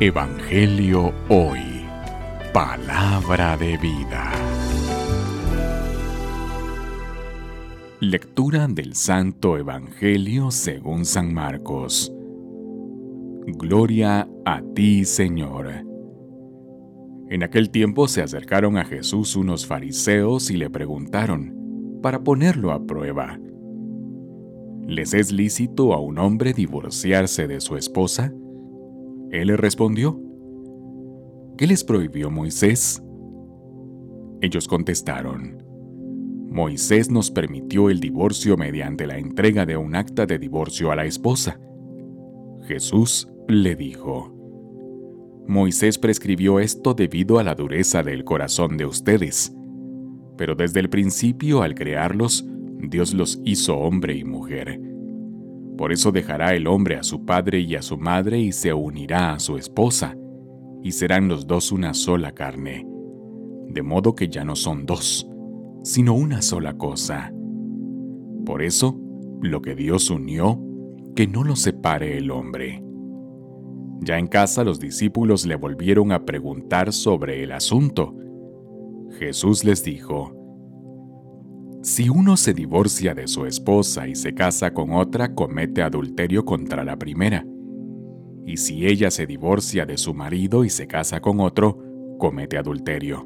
Evangelio Hoy. Palabra de vida. Lectura del Santo Evangelio según San Marcos. Gloria a ti, Señor. En aquel tiempo se acercaron a Jesús unos fariseos y le preguntaron, para ponerlo a prueba, ¿les es lícito a un hombre divorciarse de su esposa? Él le respondió, ¿qué les prohibió Moisés? Ellos contestaron, Moisés nos permitió el divorcio mediante la entrega de un acta de divorcio a la esposa. Jesús le dijo, Moisés prescribió esto debido a la dureza del corazón de ustedes, pero desde el principio al crearlos, Dios los hizo hombre y mujer. Por eso dejará el hombre a su padre y a su madre y se unirá a su esposa, y serán los dos una sola carne. De modo que ya no son dos, sino una sola cosa. Por eso, lo que Dios unió, que no lo separe el hombre. Ya en casa los discípulos le volvieron a preguntar sobre el asunto. Jesús les dijo, si uno se divorcia de su esposa y se casa con otra, comete adulterio contra la primera. Y si ella se divorcia de su marido y se casa con otro, comete adulterio.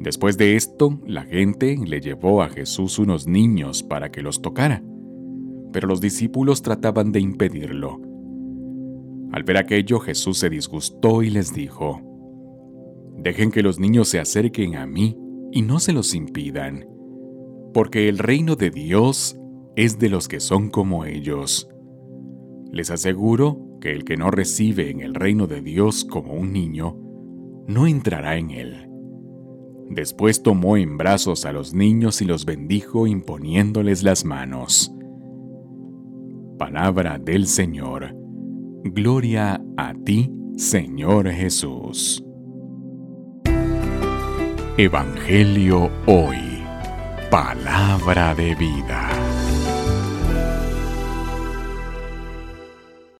Después de esto, la gente le llevó a Jesús unos niños para que los tocara, pero los discípulos trataban de impedirlo. Al ver aquello, Jesús se disgustó y les dijo, Dejen que los niños se acerquen a mí y no se los impidan porque el reino de Dios es de los que son como ellos. Les aseguro que el que no recibe en el reino de Dios como un niño, no entrará en él. Después tomó en brazos a los niños y los bendijo imponiéndoles las manos. Palabra del Señor. Gloria a ti, Señor Jesús. Evangelio hoy. Palabra de vida.